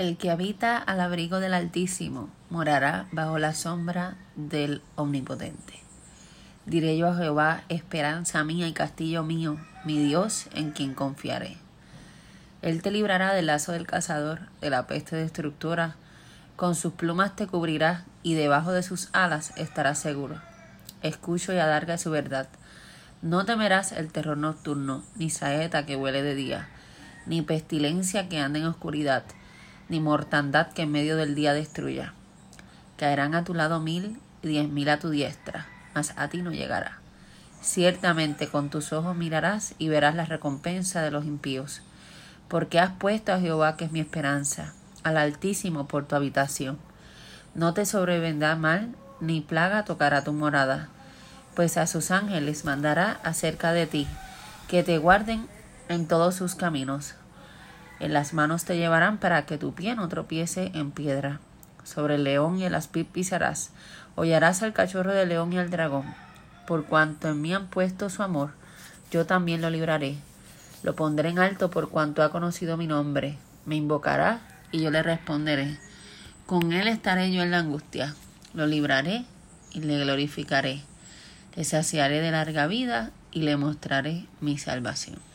El que habita al abrigo del Altísimo morará bajo la sombra del Omnipotente. Diré yo a Jehová, esperanza mía y castillo mío, mi Dios en quien confiaré. Él te librará del lazo del cazador, de la peste destructora, con sus plumas te cubrirá y debajo de sus alas estarás seguro. Escucho y alarga su verdad. No temerás el terror nocturno, ni saeta que huele de día, ni pestilencia que ande en oscuridad ni mortandad que en medio del día destruya. Caerán a tu lado mil y diez mil a tu diestra, mas a ti no llegará. Ciertamente con tus ojos mirarás y verás la recompensa de los impíos, porque has puesto a Jehová, que es mi esperanza, al Altísimo por tu habitación. No te sobrevendrá mal, ni plaga tocará tu morada, pues a sus ángeles mandará acerca de ti, que te guarden en todos sus caminos. En las manos te llevarán para que tu pie no tropiece en piedra. Sobre el león y el aspid pisarás. Hollarás al cachorro del león y al dragón. Por cuanto en mí han puesto su amor, yo también lo libraré. Lo pondré en alto por cuanto ha conocido mi nombre. Me invocará y yo le responderé. Con él estaré yo en la angustia. Lo libraré y le glorificaré. Le saciaré de larga vida y le mostraré mi salvación.